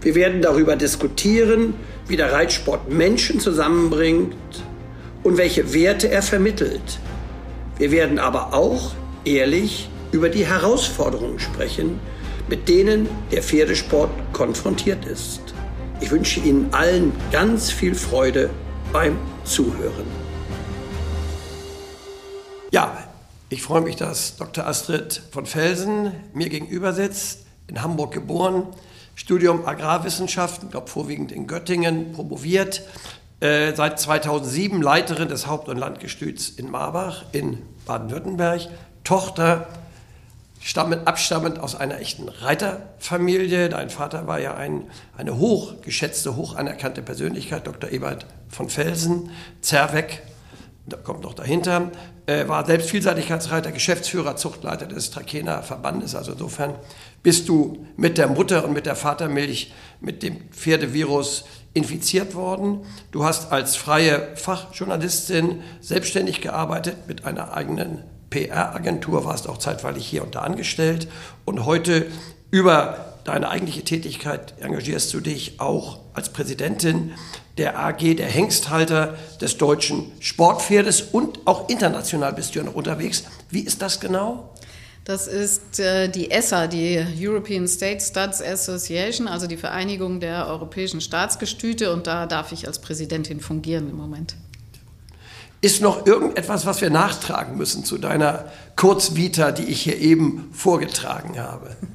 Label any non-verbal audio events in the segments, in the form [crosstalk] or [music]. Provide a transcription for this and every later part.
Wir werden darüber diskutieren, wie der Reitsport Menschen zusammenbringt und welche Werte er vermittelt. Wir werden aber auch ehrlich über die Herausforderungen sprechen, mit denen der Pferdesport konfrontiert ist. Ich wünsche Ihnen allen ganz viel Freude beim Zuhören. Ja, ich freue mich, dass Dr. Astrid von Felsen mir gegenüber sitzt, in Hamburg geboren, Studium Agrarwissenschaften, glaube vorwiegend in Göttingen, promoviert, äh, seit 2007 Leiterin des Haupt- und Landgestüts in Marbach in Baden-Württemberg, Tochter stammend, abstammend aus einer echten Reiterfamilie. Dein Vater war ja ein, eine hochgeschätzte, hoch anerkannte Persönlichkeit, Dr. Ebert von Felsen, Zerweck, da kommt noch dahinter, äh, war selbst Vielseitigkeitsreiter, Geschäftsführer, Zuchtleiter des Trakener Verbandes. Also insofern bist du mit der Mutter und mit der Vatermilch mit dem Pferdevirus infiziert worden. Du hast als freie Fachjournalistin selbstständig gearbeitet mit einer eigenen PR-Agentur, warst auch zeitweilig hier und da angestellt und heute über deine eigentliche Tätigkeit engagierst du dich auch als Präsidentin der AG, der Hengsthalter des deutschen Sportpferdes und auch international bist du ja noch unterwegs. Wie ist das genau? Das ist äh, die ESSA, die European State Studs Association, also die Vereinigung der europäischen Staatsgestüte. Und da darf ich als Präsidentin fungieren im Moment. Ist noch irgendetwas, was wir nachtragen müssen zu deiner Kurzvita, die ich hier eben vorgetragen habe? [laughs]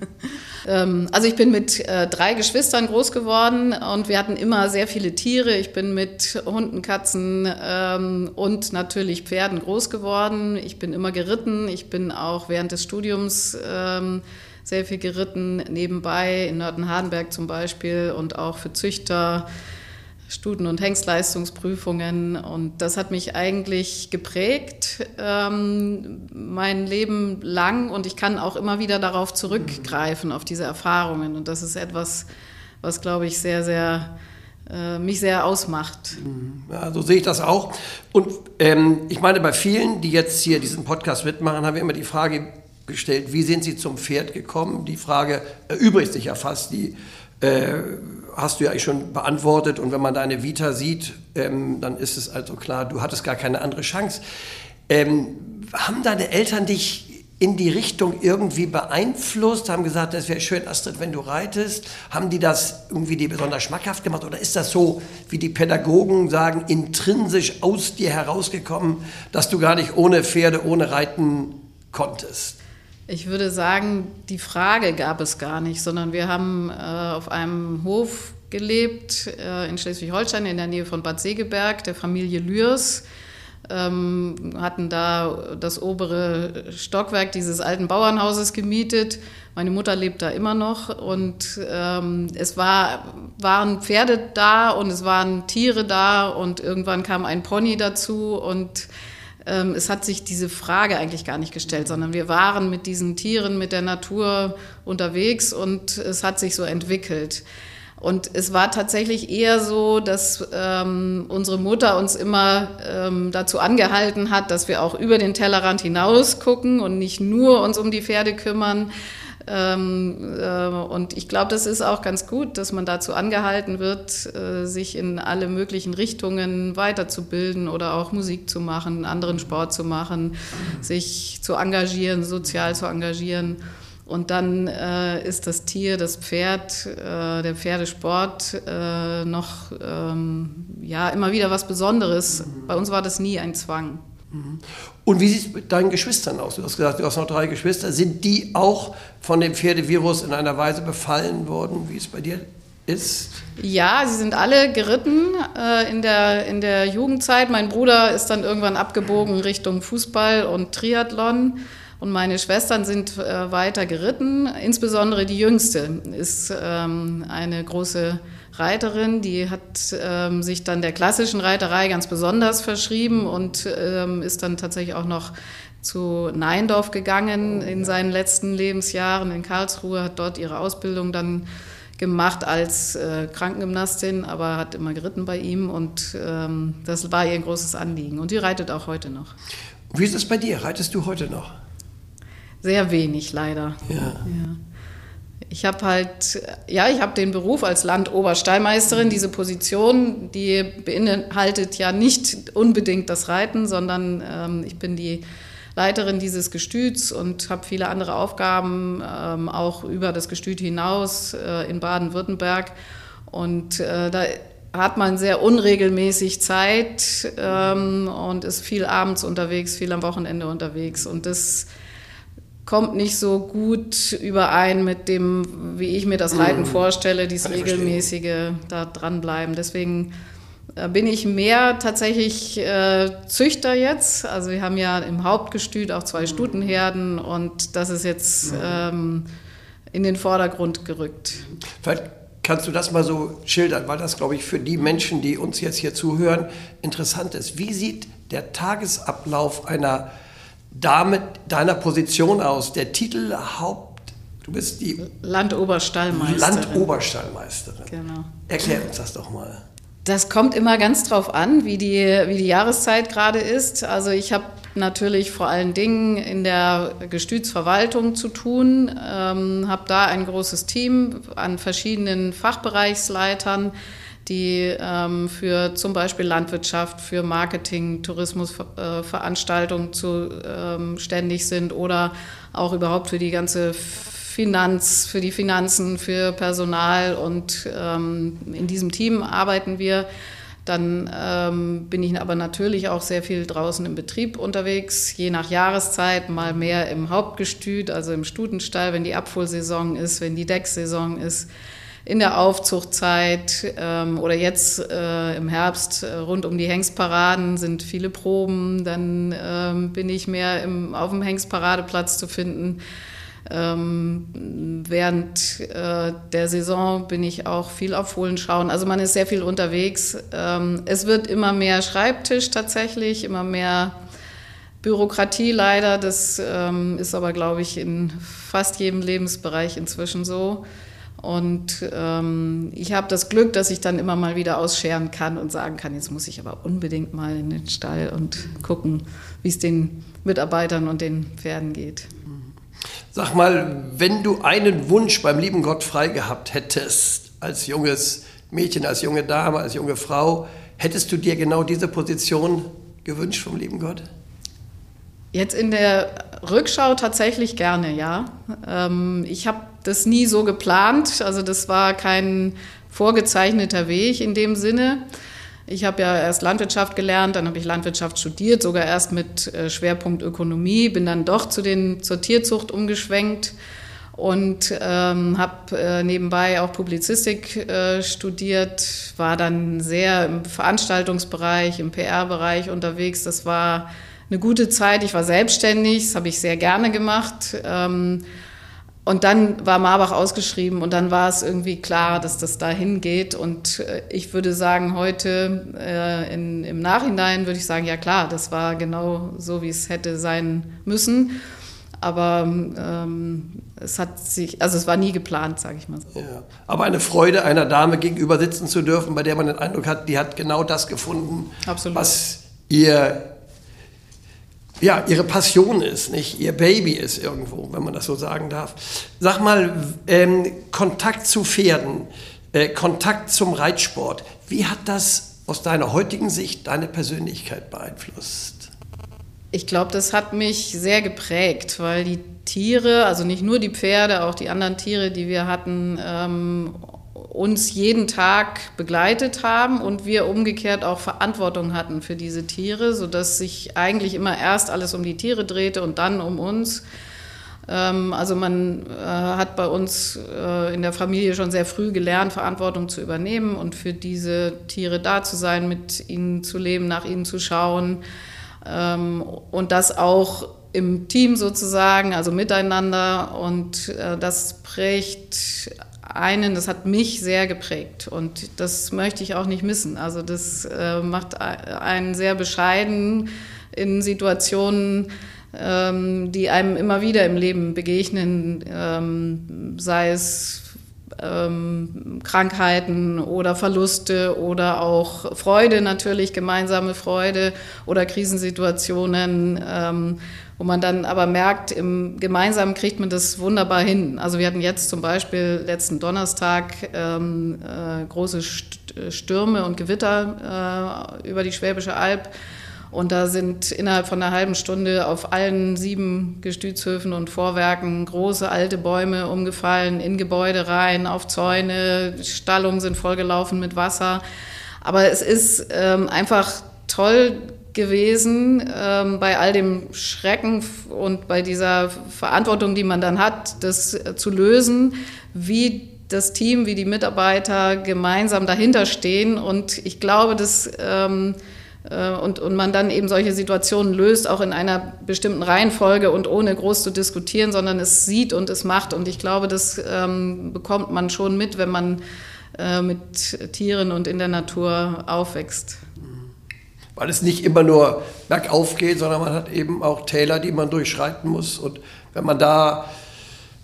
Ähm, also ich bin mit äh, drei Geschwistern groß geworden und wir hatten immer sehr viele Tiere. Ich bin mit Hunden, Katzen ähm, und natürlich Pferden groß geworden. Ich bin immer geritten. Ich bin auch während des Studiums ähm, sehr viel geritten, nebenbei in Nörten-Hardenberg zum Beispiel und auch für Züchter. Studen- und Hengstleistungsprüfungen. Und das hat mich eigentlich geprägt, ähm, mein Leben lang. Und ich kann auch immer wieder darauf zurückgreifen, auf diese Erfahrungen. Und das ist etwas, was, glaube ich, sehr, sehr äh, mich sehr ausmacht. Ja, so sehe ich das auch. Und ähm, ich meine, bei vielen, die jetzt hier diesen Podcast mitmachen, haben wir immer die Frage gestellt, wie sind sie zum Pferd gekommen? Die Frage erübrigt sich ja fast. Die äh, hast du ja schon beantwortet. Und wenn man deine Vita sieht, ähm, dann ist es also klar, du hattest gar keine andere Chance. Ähm, haben deine Eltern dich in die Richtung irgendwie beeinflusst, haben gesagt, das wäre schön, Astrid, wenn du reitest? Haben die das irgendwie dir besonders schmackhaft gemacht? Oder ist das so, wie die Pädagogen sagen, intrinsisch aus dir herausgekommen, dass du gar nicht ohne Pferde, ohne Reiten konntest? Ich würde sagen, die Frage gab es gar nicht, sondern wir haben äh, auf einem Hof gelebt äh, in Schleswig-Holstein in der Nähe von Bad Segeberg, der Familie Lührs. Ähm, hatten da das obere Stockwerk dieses alten Bauernhauses gemietet. Meine Mutter lebt da immer noch und ähm, es war, waren Pferde da und es waren Tiere da und irgendwann kam ein Pony dazu und es hat sich diese Frage eigentlich gar nicht gestellt, sondern wir waren mit diesen Tieren, mit der Natur unterwegs und es hat sich so entwickelt. Und es war tatsächlich eher so, dass ähm, unsere Mutter uns immer ähm, dazu angehalten hat, dass wir auch über den Tellerrand hinaus gucken und nicht nur uns um die Pferde kümmern, ähm, äh, und ich glaube, das ist auch ganz gut, dass man dazu angehalten wird, äh, sich in alle möglichen Richtungen weiterzubilden oder auch Musik zu machen, anderen Sport zu machen, sich zu engagieren, sozial zu engagieren. Und dann äh, ist das Tier, das Pferd, äh, der Pferdesport äh, noch ähm, ja, immer wieder was Besonderes. Bei uns war das nie ein Zwang. Und wie sieht es mit deinen Geschwistern aus? Du hast gesagt, du hast noch drei Geschwister. Sind die auch von dem Pferdevirus in einer Weise befallen worden, wie es bei dir ist? Ja, sie sind alle geritten äh, in, der, in der Jugendzeit. Mein Bruder ist dann irgendwann abgebogen Richtung Fußball und Triathlon. Und meine Schwestern sind äh, weiter geritten. Insbesondere die jüngste ist ähm, eine große Reiterin, die hat ähm, sich dann der klassischen Reiterei ganz besonders verschrieben und ähm, ist dann tatsächlich auch noch zu Neindorf gegangen in seinen letzten Lebensjahren in Karlsruhe, hat dort ihre Ausbildung dann gemacht als äh, Krankengymnastin, aber hat immer geritten bei ihm und ähm, das war ihr ein großes Anliegen. Und die reitet auch heute noch. Wie ist es bei dir? Reitest du heute noch? Sehr wenig, leider. Ja. ja. Ich habe halt, ja, ich habe den Beruf als Landoberstallmeisterin, diese Position, die beinhaltet ja nicht unbedingt das Reiten, sondern ähm, ich bin die Leiterin dieses Gestüts und habe viele andere Aufgaben, ähm, auch über das Gestüt hinaus äh, in Baden-Württemberg. Und äh, da hat man sehr unregelmäßig Zeit ähm, und ist viel abends unterwegs, viel am Wochenende unterwegs. Und das kommt nicht so gut überein mit dem, wie ich mir das Reiten mhm. vorstelle, dieses regelmäßige da dranbleiben. Deswegen äh, bin ich mehr tatsächlich äh, Züchter jetzt. Also wir haben ja im Hauptgestüt auch zwei Stutenherden und das ist jetzt ähm, in den Vordergrund gerückt. Vielleicht kannst du das mal so schildern, weil das, glaube ich, für die Menschen, die uns jetzt hier zuhören, interessant ist. Wie sieht der Tagesablauf einer Dame deiner Position aus? Der Titel Haupt Du bist die Landoberstallmeisterin. Landoberstallmeisterin. Genau. Erklär uns das doch mal. Das kommt immer ganz drauf an, wie die, wie die Jahreszeit gerade ist. Also ich habe natürlich vor allen Dingen in der Gestütsverwaltung zu tun, ähm, habe da ein großes Team an verschiedenen Fachbereichsleitern, die ähm, für zum Beispiel Landwirtschaft, für Marketing, Tourismusveranstaltungen äh, zuständig ähm, sind oder auch überhaupt für die ganze Finanz, für die Finanzen, für Personal und ähm, in diesem Team arbeiten wir. Dann ähm, bin ich aber natürlich auch sehr viel draußen im Betrieb unterwegs, je nach Jahreszeit, mal mehr im Hauptgestüt, also im Stutenstall, wenn die Abfuhrsaison ist, wenn die Decksaison ist, in der Aufzuchtzeit ähm, oder jetzt äh, im Herbst äh, rund um die Hengstparaden sind viele Proben, dann ähm, bin ich mehr im, auf dem Hengstparadeplatz zu finden. Ähm, während äh, der Saison bin ich auch viel auf Fohlen schauen. Also man ist sehr viel unterwegs. Ähm, es wird immer mehr Schreibtisch tatsächlich, immer mehr Bürokratie leider. Das ähm, ist aber, glaube ich, in fast jedem Lebensbereich inzwischen so. Und ähm, ich habe das Glück, dass ich dann immer mal wieder ausscheren kann und sagen kann, jetzt muss ich aber unbedingt mal in den Stall und gucken, wie es den Mitarbeitern und den Pferden geht. Sag mal, wenn du einen Wunsch beim lieben Gott frei gehabt hättest, als junges Mädchen, als junge Dame, als junge Frau, hättest du dir genau diese Position gewünscht vom lieben Gott? Jetzt in der Rückschau tatsächlich gerne, ja. Ähm, ich habe das nie so geplant, also das war kein vorgezeichneter Weg in dem Sinne. Ich habe ja erst Landwirtschaft gelernt, dann habe ich Landwirtschaft studiert, sogar erst mit äh, Schwerpunkt Ökonomie, bin dann doch zu den, zur Tierzucht umgeschwenkt und ähm, habe äh, nebenbei auch Publizistik äh, studiert, war dann sehr im Veranstaltungsbereich, im PR-Bereich unterwegs. Das war eine gute Zeit. Ich war selbstständig, das habe ich sehr gerne gemacht. Ähm, und dann war Marbach ausgeschrieben und dann war es irgendwie klar, dass das dahin geht. Und äh, ich würde sagen, heute äh, in, im Nachhinein würde ich sagen, ja klar, das war genau so, wie es hätte sein müssen. Aber ähm, es hat sich, also es war nie geplant, sage ich mal so. Ja. Aber eine Freude, einer Dame gegenüber sitzen zu dürfen, bei der man den Eindruck hat, die hat genau das gefunden, Absolut. was ihr ja, ihre Passion ist, nicht? Ihr Baby ist irgendwo, wenn man das so sagen darf. Sag mal, ähm, Kontakt zu Pferden, äh, Kontakt zum Reitsport, wie hat das aus deiner heutigen Sicht deine Persönlichkeit beeinflusst? Ich glaube, das hat mich sehr geprägt, weil die Tiere, also nicht nur die Pferde, auch die anderen Tiere, die wir hatten, ähm, uns jeden Tag begleitet haben und wir umgekehrt auch Verantwortung hatten für diese Tiere, sodass sich eigentlich immer erst alles um die Tiere drehte und dann um uns. Ähm, also man äh, hat bei uns äh, in der Familie schon sehr früh gelernt, Verantwortung zu übernehmen und für diese Tiere da zu sein, mit ihnen zu leben, nach ihnen zu schauen ähm, und das auch im Team sozusagen, also miteinander. Und äh, das prägt einen, das hat mich sehr geprägt und das möchte ich auch nicht missen. Also das äh, macht einen sehr bescheiden in Situationen, ähm, die einem immer wieder im Leben begegnen, ähm, sei es ähm, Krankheiten oder Verluste oder auch Freude natürlich, gemeinsame Freude oder Krisensituationen, ähm, wo man dann aber merkt, im Gemeinsamen kriegt man das wunderbar hin. Also wir hatten jetzt zum Beispiel letzten Donnerstag ähm, äh, große Stürme und Gewitter äh, über die Schwäbische Alb. Und da sind innerhalb von einer halben Stunde auf allen sieben Gestütshöfen und Vorwerken große alte Bäume umgefallen, in Gebäude rein, auf Zäune, Stallungen sind vollgelaufen mit Wasser. Aber es ist ähm, einfach toll gewesen, ähm, bei all dem Schrecken und bei dieser Verantwortung, die man dann hat, das äh, zu lösen, wie das Team, wie die Mitarbeiter gemeinsam dahinter stehen. Und ich glaube, dass ähm, äh, und, und man dann eben solche Situationen löst, auch in einer bestimmten Reihenfolge und ohne groß zu diskutieren, sondern es sieht und es macht. Und ich glaube, das ähm, bekommt man schon mit, wenn man äh, mit Tieren und in der Natur aufwächst. Weil es nicht immer nur bergauf geht, sondern man hat eben auch Täler, die man durchschreiten muss. Und wenn man da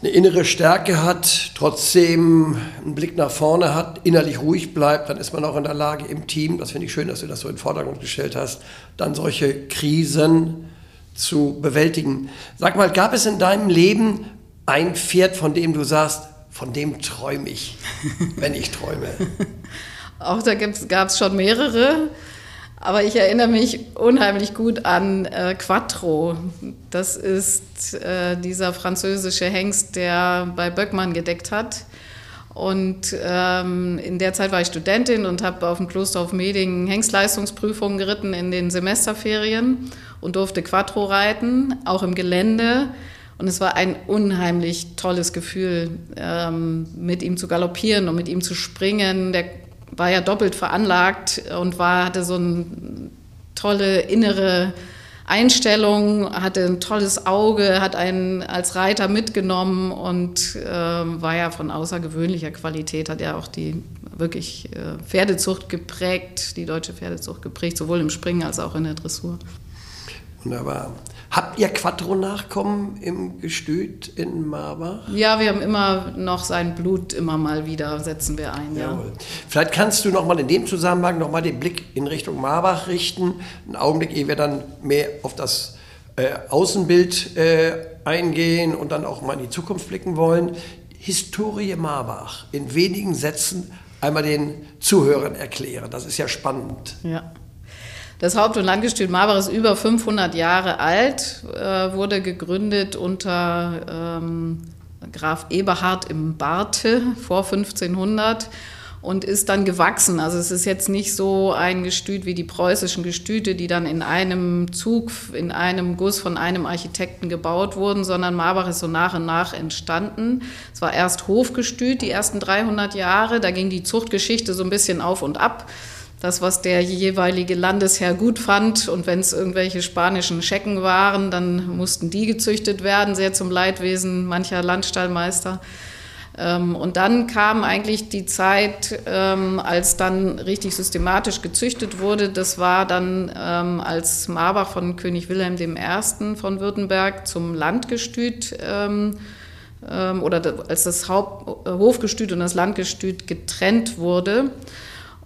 eine innere Stärke hat, trotzdem einen Blick nach vorne hat, innerlich ruhig bleibt, dann ist man auch in der Lage im Team, das finde ich schön, dass du das so in den Vordergrund gestellt hast, dann solche Krisen zu bewältigen. Sag mal, gab es in deinem Leben ein Pferd, von dem du sagst, von dem träume ich, wenn ich träume? [laughs] auch da gab es schon mehrere. Aber ich erinnere mich unheimlich gut an äh, Quattro. Das ist äh, dieser französische Hengst, der bei Böckmann gedeckt hat. Und ähm, in der Zeit war ich Studentin und habe auf dem Klosterhof Meding Hengstleistungsprüfungen geritten in den Semesterferien und durfte Quattro reiten, auch im Gelände. Und es war ein unheimlich tolles Gefühl, ähm, mit ihm zu galoppieren und mit ihm zu springen. Der war ja doppelt veranlagt und war, hatte so eine tolle innere Einstellung, hatte ein tolles Auge, hat einen als Reiter mitgenommen und äh, war ja von außergewöhnlicher Qualität, hat ja auch die wirklich äh, Pferdezucht geprägt, die deutsche Pferdezucht geprägt, sowohl im Springen als auch in der Dressur. Wunderbar. Habt ihr Quattro-Nachkommen im Gestüt in Marbach? Ja, wir haben immer noch sein Blut immer mal wieder, setzen wir ein. Ja. Vielleicht kannst du noch mal in dem Zusammenhang noch mal den Blick in Richtung Marbach richten. Einen Augenblick, ehe wir dann mehr auf das äh, Außenbild äh, eingehen und dann auch mal in die Zukunft blicken wollen. Historie Marbach in wenigen Sätzen einmal den Zuhörern erklären. Das ist ja spannend. Ja. Das Haupt- und Landgestüt Marbach ist über 500 Jahre alt, äh, wurde gegründet unter ähm, Graf Eberhard im Barte vor 1500 und ist dann gewachsen. Also es ist jetzt nicht so ein Gestüt wie die preußischen Gestüte, die dann in einem Zug, in einem Guss von einem Architekten gebaut wurden, sondern Marbach ist so nach und nach entstanden. Es war erst Hofgestüt die ersten 300 Jahre, da ging die Zuchtgeschichte so ein bisschen auf und ab das, was der jeweilige Landesherr gut fand. Und wenn es irgendwelche spanischen Schecken waren, dann mussten die gezüchtet werden, sehr zum Leidwesen mancher Landstallmeister. Ähm, und dann kam eigentlich die Zeit, ähm, als dann richtig systematisch gezüchtet wurde. Das war dann, ähm, als Marbach von König Wilhelm I. von Württemberg zum Landgestüt oder als das Haupt Hofgestüt und das Landgestüt getrennt wurde.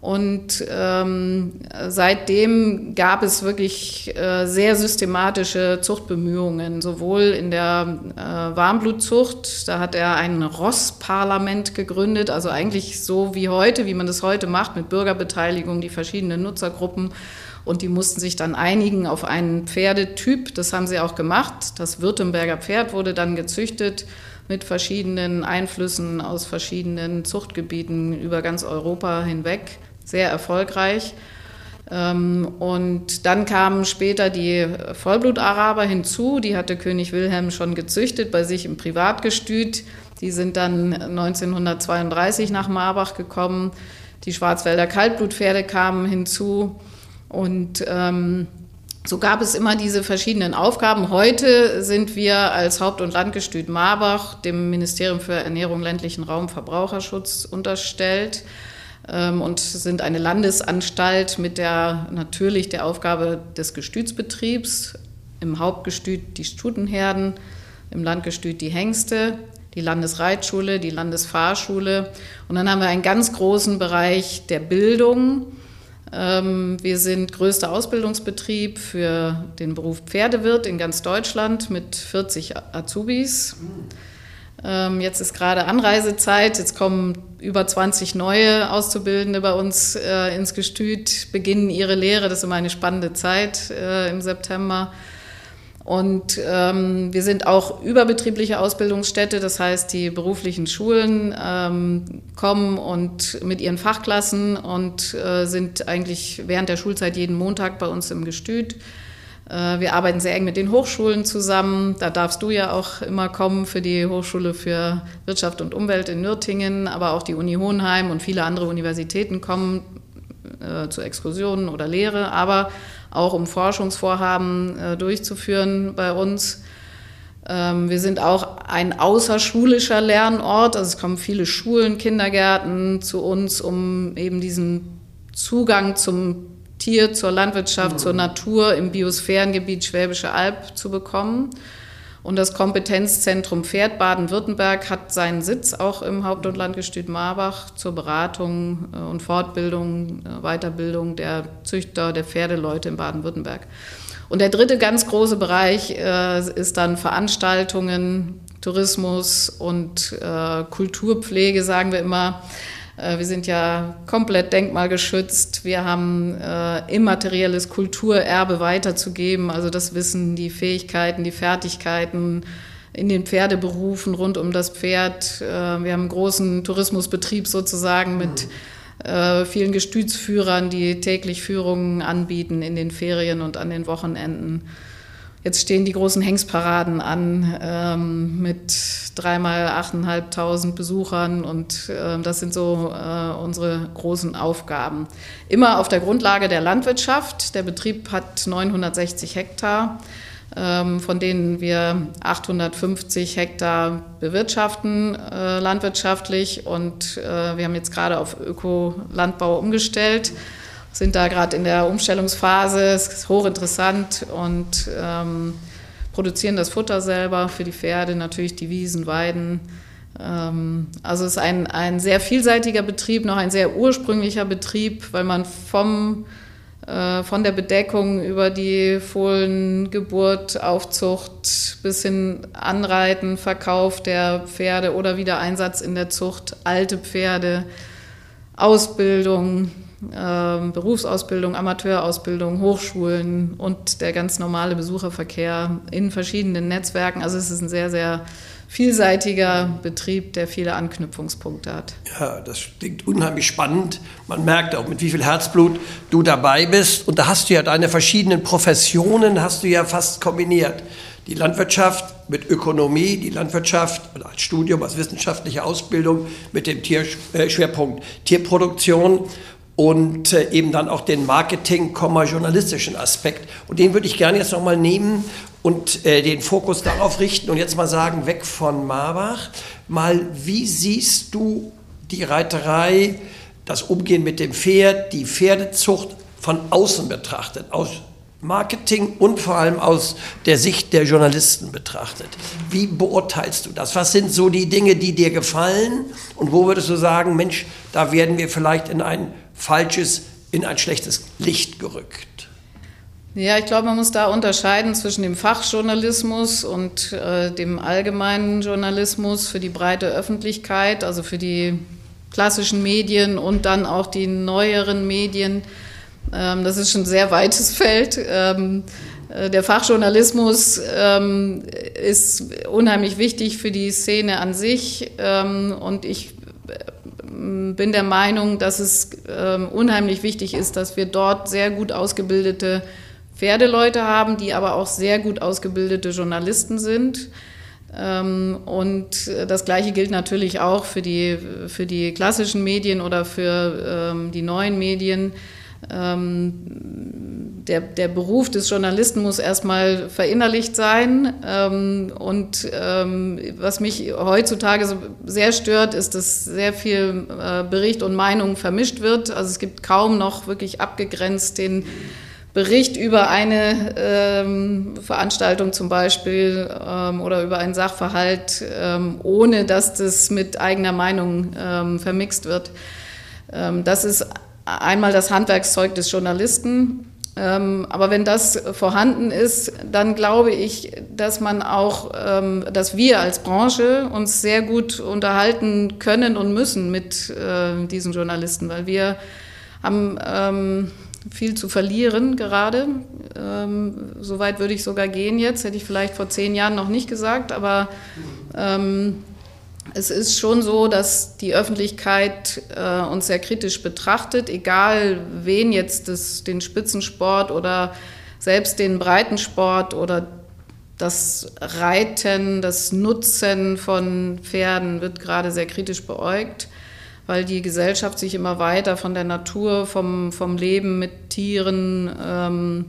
Und ähm, seitdem gab es wirklich äh, sehr systematische Zuchtbemühungen, sowohl in der äh, Warmblutzucht, da hat er ein Rossparlament gegründet, also eigentlich so wie heute, wie man das heute macht, mit Bürgerbeteiligung, die verschiedenen Nutzergruppen. Und die mussten sich dann einigen auf einen Pferdetyp. Das haben sie auch gemacht. Das Württemberger Pferd wurde dann gezüchtet mit verschiedenen Einflüssen aus verschiedenen Zuchtgebieten über ganz Europa hinweg sehr erfolgreich. Ähm, und dann kamen später die Vollblut-Araber hinzu, die hatte König Wilhelm schon gezüchtet bei sich im Privatgestüt. Die sind dann 1932 nach Marbach gekommen. Die Schwarzwälder Kaltblutpferde kamen hinzu. Und ähm, so gab es immer diese verschiedenen Aufgaben. Heute sind wir als Haupt- und Landgestüt Marbach dem Ministerium für Ernährung, ländlichen Raum, Verbraucherschutz unterstellt und sind eine Landesanstalt mit der natürlich der Aufgabe des Gestütsbetriebs. Im Hauptgestüt die Stutenherden, im Landgestüt die Hengste, die Landesreitschule, die Landesfahrschule. Und dann haben wir einen ganz großen Bereich der Bildung ähm, wir sind größter Ausbildungsbetrieb für den Beruf Pferdewirt in ganz Deutschland mit 40 Azubis. Ähm, jetzt ist gerade Anreisezeit, jetzt kommen über 20 neue Auszubildende bei uns äh, ins Gestüt, beginnen ihre Lehre. Das ist immer eine spannende Zeit äh, im September. Und ähm, wir sind auch überbetriebliche Ausbildungsstätte, das heißt, die beruflichen Schulen ähm, kommen und mit ihren Fachklassen und äh, sind eigentlich während der Schulzeit jeden Montag bei uns im Gestüt. Äh, wir arbeiten sehr eng mit den Hochschulen zusammen. Da darfst du ja auch immer kommen für die Hochschule für Wirtschaft und Umwelt in Nürtingen, aber auch die Uni Hohenheim und viele andere Universitäten kommen äh, zu Exkursionen oder Lehre. Aber auch um Forschungsvorhaben äh, durchzuführen bei uns. Ähm, wir sind auch ein außerschulischer Lernort, also es kommen viele Schulen, Kindergärten zu uns, um eben diesen Zugang zum Tier, zur Landwirtschaft, mhm. zur Natur im Biosphärengebiet Schwäbische Alb zu bekommen. Und das Kompetenzzentrum Pferd Baden-Württemberg hat seinen Sitz auch im Haupt- und Landgestüt Marbach zur Beratung äh, und Fortbildung, äh, Weiterbildung der Züchter, der Pferdeleute in Baden-Württemberg. Und der dritte ganz große Bereich äh, ist dann Veranstaltungen, Tourismus und Kulturpflege, sagen wir immer. Äh, wir sind ja komplett denkmalgeschützt. Wir haben äh, immaterielles Kulturerbe weiterzugeben, also das Wissen, die Fähigkeiten, die Fertigkeiten in den Pferdeberufen rund um das Pferd. Äh, wir haben einen großen Tourismusbetrieb sozusagen mit äh, vielen Gestütsführern, die täglich Führungen anbieten in den Ferien und an den Wochenenden. Jetzt stehen die großen Hengstparaden an ähm, mit dreimal 8.500 Besuchern und äh, das sind so äh, unsere großen Aufgaben. Immer auf der Grundlage der Landwirtschaft. Der Betrieb hat 960 Hektar, ähm, von denen wir 850 Hektar bewirtschaften äh, landwirtschaftlich und äh, wir haben jetzt gerade auf Ökolandbau umgestellt sind da gerade in der Umstellungsphase, es ist hochinteressant und ähm, produzieren das Futter selber für die Pferde, natürlich die Wiesen, Weiden. Ähm, also es ist ein, ein sehr vielseitiger Betrieb, noch ein sehr ursprünglicher Betrieb, weil man vom, äh, von der Bedeckung über die Fohlengeburt, Aufzucht bis hin Anreiten, Verkauf der Pferde oder Wiedereinsatz in der Zucht, alte Pferde, Ausbildung, Berufsausbildung, Amateurausbildung, Hochschulen und der ganz normale Besucherverkehr in verschiedenen Netzwerken. Also es ist ein sehr, sehr vielseitiger Betrieb, der viele Anknüpfungspunkte hat. Ja, das klingt unheimlich spannend. Man merkt auch, mit wie viel Herzblut du dabei bist. Und da hast du ja deine verschiedenen Professionen, hast du ja fast kombiniert. Die Landwirtschaft mit Ökonomie, die Landwirtschaft als Studium, als wissenschaftliche Ausbildung mit dem Tierschwerpunkt äh, Tierproduktion und äh, eben dann auch den Marketing, journalistischen Aspekt. Und den würde ich gerne jetzt nochmal nehmen und äh, den Fokus darauf richten und jetzt mal sagen, weg von Marbach, mal, wie siehst du die Reiterei, das Umgehen mit dem Pferd, die Pferdezucht von außen betrachtet, aus Marketing und vor allem aus der Sicht der Journalisten betrachtet. Wie beurteilst du das? Was sind so die Dinge, die dir gefallen? Und wo würdest du sagen, Mensch, da werden wir vielleicht in ein falsches, in ein schlechtes Licht gerückt? Ja, ich glaube, man muss da unterscheiden zwischen dem Fachjournalismus und äh, dem allgemeinen Journalismus für die breite Öffentlichkeit, also für die klassischen Medien und dann auch die neueren Medien ähm, das ist schon ein sehr weites [laughs] Feld. Ähm, äh, der Fachjournalismus ähm, ist unheimlich wichtig für die Szene an sich und ich bin der Meinung, dass es unheimlich wichtig ist, dass wir dort sehr gut ausgebildete Pferdeleute haben, die aber auch sehr gut ausgebildete Journalisten sind. Und das Gleiche gilt natürlich auch für die, für die klassischen Medien oder für die neuen Medien. Ähm, der, der Beruf des Journalisten muss erstmal verinnerlicht sein. Ähm, und ähm, was mich heutzutage sehr stört, ist, dass sehr viel äh, Bericht und Meinung vermischt wird. Also es gibt kaum noch wirklich abgegrenzt den Bericht über eine ähm, Veranstaltung zum Beispiel ähm, oder über einen Sachverhalt, ähm, ohne dass das mit eigener Meinung vermixt wird. Das ist einmal das Handwerkszeug des Journalisten. Ähm, aber wenn das vorhanden ist, dann glaube ich, dass man auch, dass wir als Branche uns sehr gut unterhalten können und müssen mit äh, diesen Journalisten, weil wir haben viel zu verlieren gerade. Ähm, Soweit würde ich sogar gehen jetzt, hätte ich vielleicht vor zehn Jahren noch nicht gesagt, aber ähm, es ist schon so, dass die Öffentlichkeit äh, uns sehr kritisch betrachtet, egal wen jetzt das, den Spitzensport oder selbst den Breitensport oder das Reiten, das Nutzen von Pferden wird gerade sehr kritisch beäugt weil die Gesellschaft sich immer weiter von der Natur, vom, vom Leben mit Tieren ähm,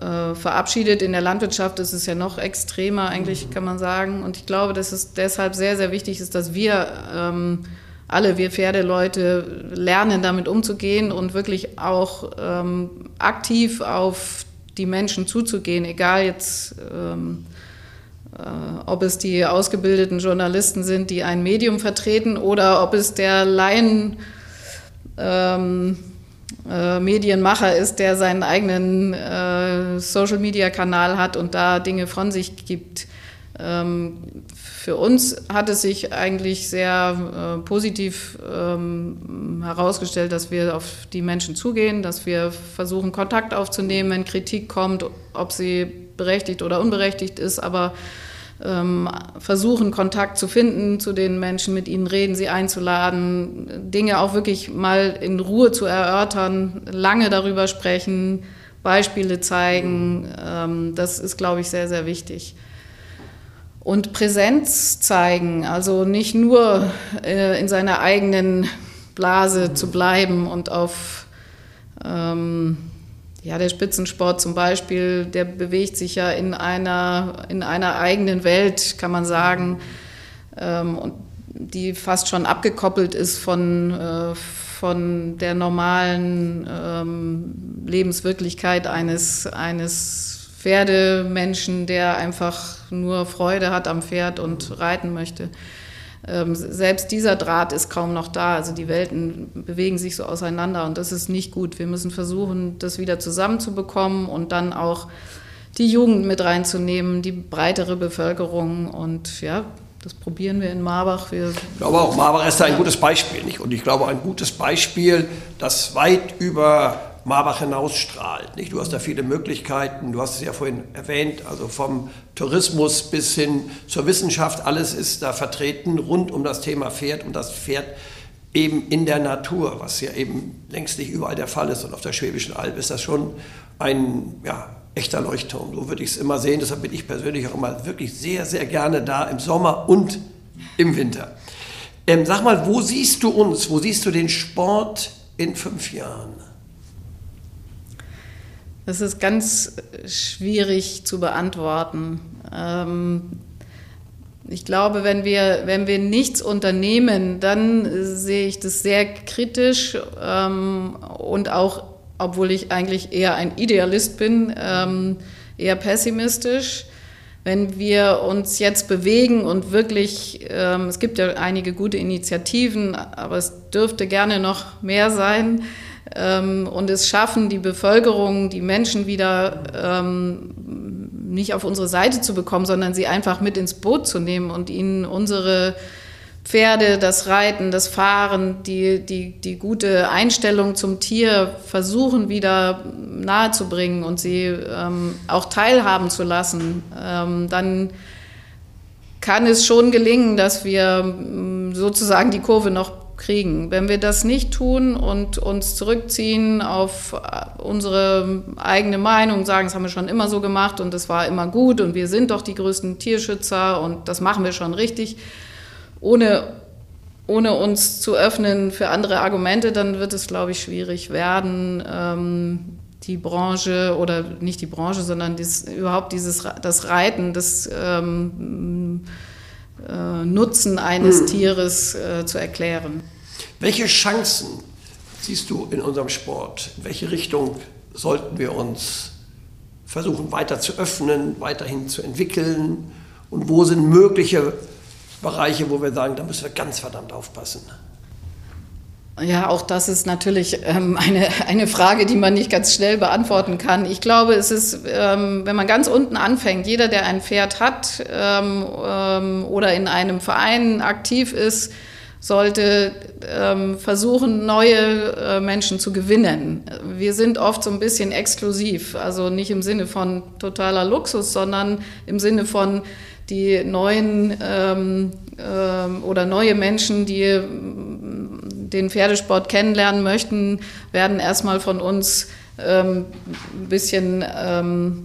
äh, verabschiedet. In der Landwirtschaft ist es ja noch extremer, eigentlich kann man sagen. Und ich glaube, dass es deshalb sehr, sehr wichtig ist, dass wir ähm, alle, wir Pferdeleute, lernen, damit umzugehen und wirklich auch ähm, aktiv auf die Menschen zuzugehen, egal jetzt ähm, äh, ob es die ausgebildeten Journalisten sind, die ein Medium vertreten, oder ob es der Laien ähm, äh, Medienmacher ist, der seinen eigenen äh, Social-Media-Kanal hat und da Dinge von sich gibt. Ähm, für uns hat es sich eigentlich sehr äh, positiv ähm, herausgestellt, dass wir auf die Menschen zugehen, dass wir versuchen, Kontakt aufzunehmen, wenn Kritik kommt, ob sie berechtigt oder unberechtigt ist, aber versuchen, Kontakt zu finden zu den Menschen, mit ihnen reden, sie einzuladen, Dinge auch wirklich mal in Ruhe zu erörtern, lange darüber sprechen, Beispiele zeigen. Ähm, das ist, glaube ich, sehr, sehr wichtig. Und Präsenz zeigen, also nicht nur äh, in seiner eigenen Blase zu bleiben und auf ähm, ja, der Spitzensport zum Beispiel, der bewegt sich ja in einer, in einer eigenen Welt, kann man sagen, ähm, und die fast schon abgekoppelt ist von, äh, von der normalen ähm, Lebenswirklichkeit eines, eines Pferdemenschen, der einfach nur Freude hat am Pferd und reiten möchte. Ähm, selbst dieser Draht ist kaum noch da. Also die Welten bewegen sich so auseinander und das ist nicht gut. Wir müssen versuchen, das wieder zusammenzubekommen und dann auch die Jugend mit reinzunehmen, die breitere Bevölkerung und ja, das probieren wir in Marbach. Wir ich glaube auch, Marbach ist da ein gutes Beispiel. Nicht? Und ich glaube, ein gutes Beispiel, das weit über Marbach hinausstrahlt. Nicht? Du hast da viele Möglichkeiten, du hast es ja vorhin erwähnt, also vom Tourismus bis hin zur Wissenschaft, alles ist da vertreten rund um das Thema Pferd und das Pferd eben in der Natur, was ja eben längst nicht überall der Fall ist. Und auf der Schwäbischen Alb ist das schon ein ja, echter Leuchtturm. So würde ich es immer sehen. Deshalb bin ich persönlich auch immer wirklich sehr, sehr gerne da im Sommer und im Winter. Ähm, sag mal, wo siehst du uns? Wo siehst du den Sport in fünf Jahren? Das ist ganz schwierig zu beantworten. Ähm, ich glaube, wenn wir, wenn wir nichts unternehmen, dann sehe ich das sehr kritisch ähm, und auch, obwohl ich eigentlich eher ein Idealist bin, ähm, eher pessimistisch. Wenn wir uns jetzt bewegen und wirklich, es gibt ja einige gute Initiativen, aber es dürfte gerne noch mehr sein, ähm, und es schaffen, die Bevölkerung, die Menschen wieder ähm, nicht auf unsere Seite zu bekommen, sondern sie einfach mit ins Boot zu nehmen und ihnen unsere Pferde, das Reiten, das Fahren, die, die, die gute Einstellung zum Tier versuchen wieder nahezubringen und sie ähm, auch teilhaben zu lassen, ähm, dann kann es schon gelingen, dass wir ähm, sozusagen die Kurve noch kriegen. Wenn wir das nicht tun und uns zurückziehen auf unsere eigene Meinung, sagen, das haben wir schon immer so gemacht und das war immer gut und wir sind doch die größten Tierschützer und das machen wir schon richtig, ohne ohne uns zu öffnen für andere Argumente, dann wird es, glaube ich, schwierig werden, ähm, die Branche oder nicht die Branche, sondern dieses, überhaupt dieses, das Reiten, das ähm, äh, Nutzen eines hm. Tieres äh, zu erklären. Welche Chancen siehst du in unserem Sport? In welche Richtung sollten wir uns versuchen weiter zu öffnen, weiterhin zu entwickeln? Und wo sind mögliche Bereiche, wo wir sagen, da müssen wir ganz verdammt aufpassen? Ja, auch das ist natürlich ähm, eine, eine Frage, die man nicht ganz schnell beantworten kann. Ich glaube, es ist, ähm, wenn man ganz unten anfängt, jeder, der ein Pferd hat ähm, ähm oder in einem Verein aktiv ist, sollte ähm, versuchen, neue äh, Menschen zu gewinnen. Wir sind oft so ein bisschen exklusiv, also nicht im Sinne von totaler Luxus, sondern im Sinne von die neuen ähm, oder neue Menschen, die den Pferdesport kennenlernen möchten, werden erstmal von uns ähm, ein bisschen ähm,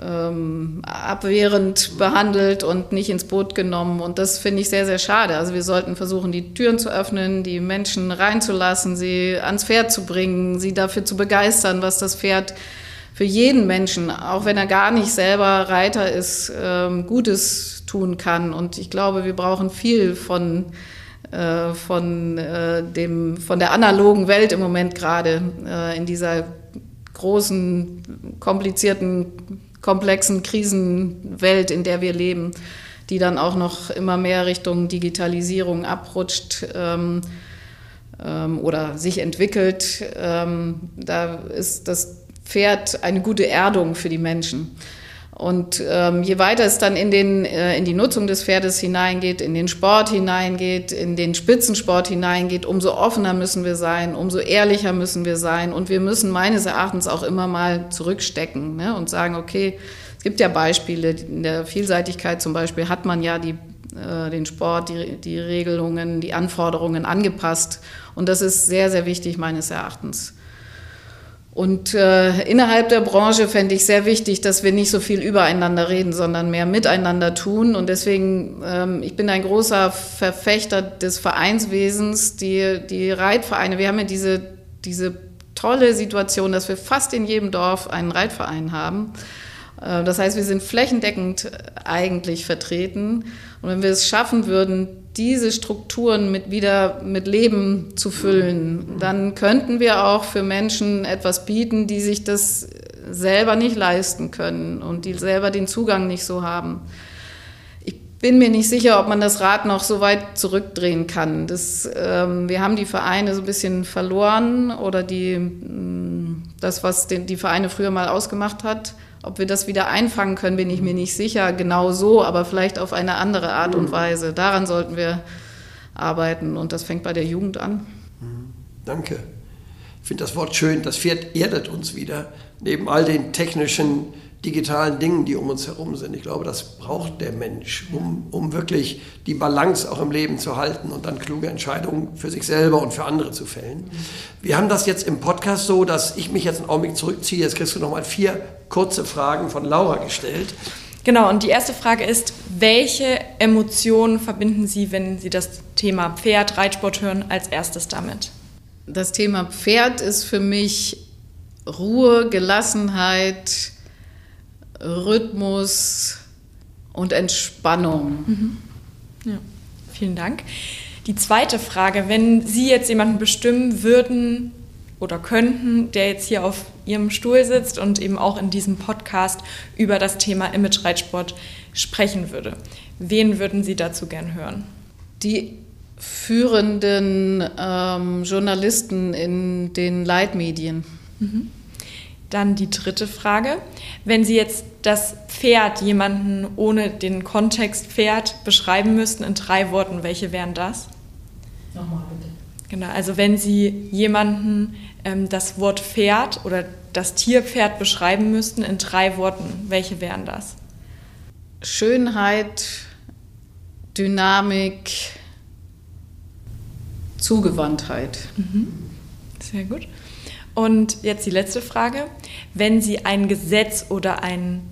ähm, abwehrend behandelt und nicht ins Boot genommen. Und das finde ich sehr, sehr schade. Also wir sollten versuchen, die Türen zu öffnen, die Menschen reinzulassen, sie ans Pferd zu bringen, sie dafür zu begeistern, was das Pferd für jeden Menschen, auch wenn er gar nicht selber Reiter ist, ähm, Gutes tun kann. Und ich glaube, wir brauchen viel von, von, äh, dem, von der analogen Welt im Moment gerade äh, in dieser großen, komplizierten, komplexen Krisenwelt, in der wir leben, die dann auch noch immer mehr Richtung Digitalisierung abrutscht. Ähm, ähm oder sich entwickelt, ähm, da ist das Pferd eine gute Erdung für die Menschen. Und ähm, je weiter es dann in, den, äh, in die Nutzung des Pferdes hineingeht, in den Sport hineingeht, in den Spitzensport hineingeht, umso offener müssen wir sein, umso ehrlicher müssen wir sein. Und wir müssen meines Erachtens auch immer mal zurückstecken ne, und sagen, okay, es gibt ja Beispiele, in der Vielseitigkeit zum Beispiel hat man ja die, äh, den Sport, die, die Regelungen, die Anforderungen angepasst. Und das ist sehr, sehr wichtig meines Erachtens. Und äh, innerhalb der Branche fände ich sehr wichtig, dass wir nicht so viel übereinander reden, sondern mehr miteinander tun. Und deswegen, ähm, ich bin ein großer Verfechter des Vereinswesens, die, die Reitvereine. Wir haben ja diese, diese tolle Situation, dass wir fast in jedem Dorf einen Reitverein haben. Äh, das heißt, wir sind flächendeckend eigentlich vertreten. Und wenn wir es schaffen würden, diese Strukturen mit wieder mit Leben zu füllen, dann könnten wir auch für Menschen etwas bieten, die sich das selber nicht leisten können und die selber den Zugang nicht so haben. Ich bin mir nicht sicher, ob man das Rad noch so weit zurückdrehen kann. Das, ähm, wir haben die Vereine so ein bisschen verloren oder die, mm, das, was den, die Vereine früher mal ausgemacht hat, ob wir das wieder einfangen können, bin ich mir nicht sicher. Genau so, aber vielleicht auf eine andere Art und Weise. Daran sollten wir arbeiten und das fängt bei der Jugend an. Danke. Ich finde das Wort schön. Das Pferd erdet uns wieder. Neben all den technischen digitalen Dingen, die um uns herum sind. Ich glaube, das braucht der Mensch, um, um wirklich die Balance auch im Leben zu halten und dann kluge Entscheidungen für sich selber und für andere zu fällen. Wir haben das jetzt im Podcast so, dass ich mich jetzt einen Augenblick zurückziehe. Jetzt kriegst du nochmal vier kurze Fragen von Laura gestellt. Genau, und die erste Frage ist, welche Emotionen verbinden Sie, wenn Sie das Thema Pferd, Reitsport hören, als erstes damit? Das Thema Pferd ist für mich Ruhe, Gelassenheit, Rhythmus und Entspannung. Mhm. Ja, vielen Dank. Die zweite Frage, wenn Sie jetzt jemanden bestimmen würden oder könnten, der jetzt hier auf Ihrem Stuhl sitzt und eben auch in diesem Podcast über das Thema Image-Reitsport sprechen würde, wen würden Sie dazu gern hören? Die führenden ähm, Journalisten in den Leitmedien. Mhm. Dann die dritte Frage. Wenn Sie jetzt das Pferd jemanden ohne den Kontext Pferd beschreiben müssten in drei Worten, welche wären das? Nochmal bitte. Genau, also wenn Sie jemanden ähm, das Wort Pferd oder das Tierpferd beschreiben müssten in drei Worten, welche wären das? Schönheit, Dynamik, Zugewandtheit. Mhm. Sehr gut. Und jetzt die letzte Frage. Wenn Sie ein Gesetz oder ein,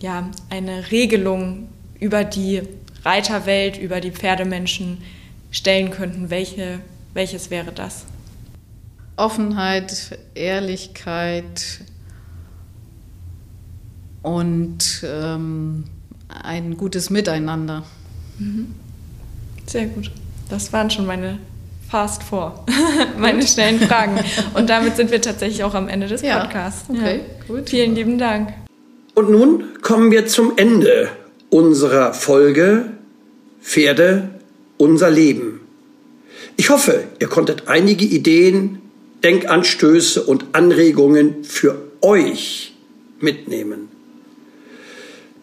ja, eine Regelung über die Reiterwelt, über die Pferdemenschen stellen könnten, welche, welches wäre das? Offenheit, Ehrlichkeit und ähm, ein gutes Miteinander. Mhm. Sehr gut. Das waren schon meine Fast Four, [laughs] meine schnellen Fragen. Und damit sind wir tatsächlich auch am Ende des Podcasts. Ja, okay, ja. gut. Vielen lieben Dank. Und nun kommen wir zum Ende unserer Folge Pferde, unser Leben. Ich hoffe, ihr konntet einige Ideen, Denkanstöße und Anregungen für euch mitnehmen.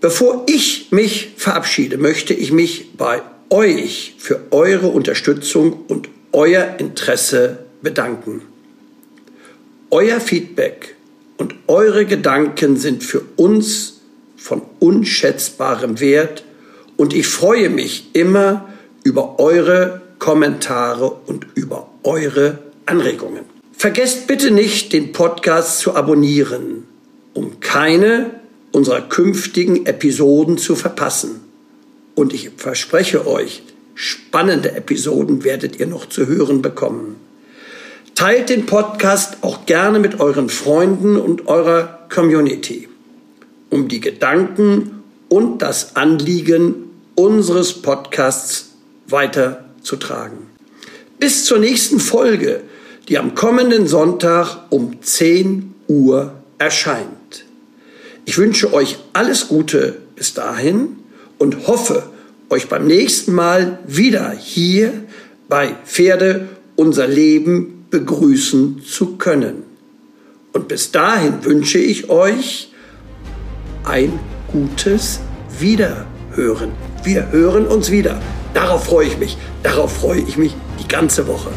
Bevor ich mich verabschiede, möchte ich mich bei euch für eure Unterstützung und euer Interesse bedanken. Euer Feedback und eure Gedanken sind für uns von unschätzbarem Wert und ich freue mich immer über eure Kommentare und über eure Anregungen. Vergesst bitte nicht, den Podcast zu abonnieren, um keine unserer künftigen Episoden zu verpassen. Und ich verspreche euch, spannende Episoden werdet ihr noch zu hören bekommen. Teilt den Podcast auch gerne mit euren Freunden und eurer Community, um die Gedanken und das Anliegen unseres Podcasts weiterzutragen. Bis zur nächsten Folge, die am kommenden Sonntag um 10 Uhr erscheint. Ich wünsche euch alles Gute bis dahin und hoffe, euch beim nächsten Mal wieder hier bei Pferde unser Leben begrüßen zu können. Und bis dahin wünsche ich euch ein gutes Wiederhören. Wir hören uns wieder. Darauf freue ich mich. Darauf freue ich mich die ganze Woche.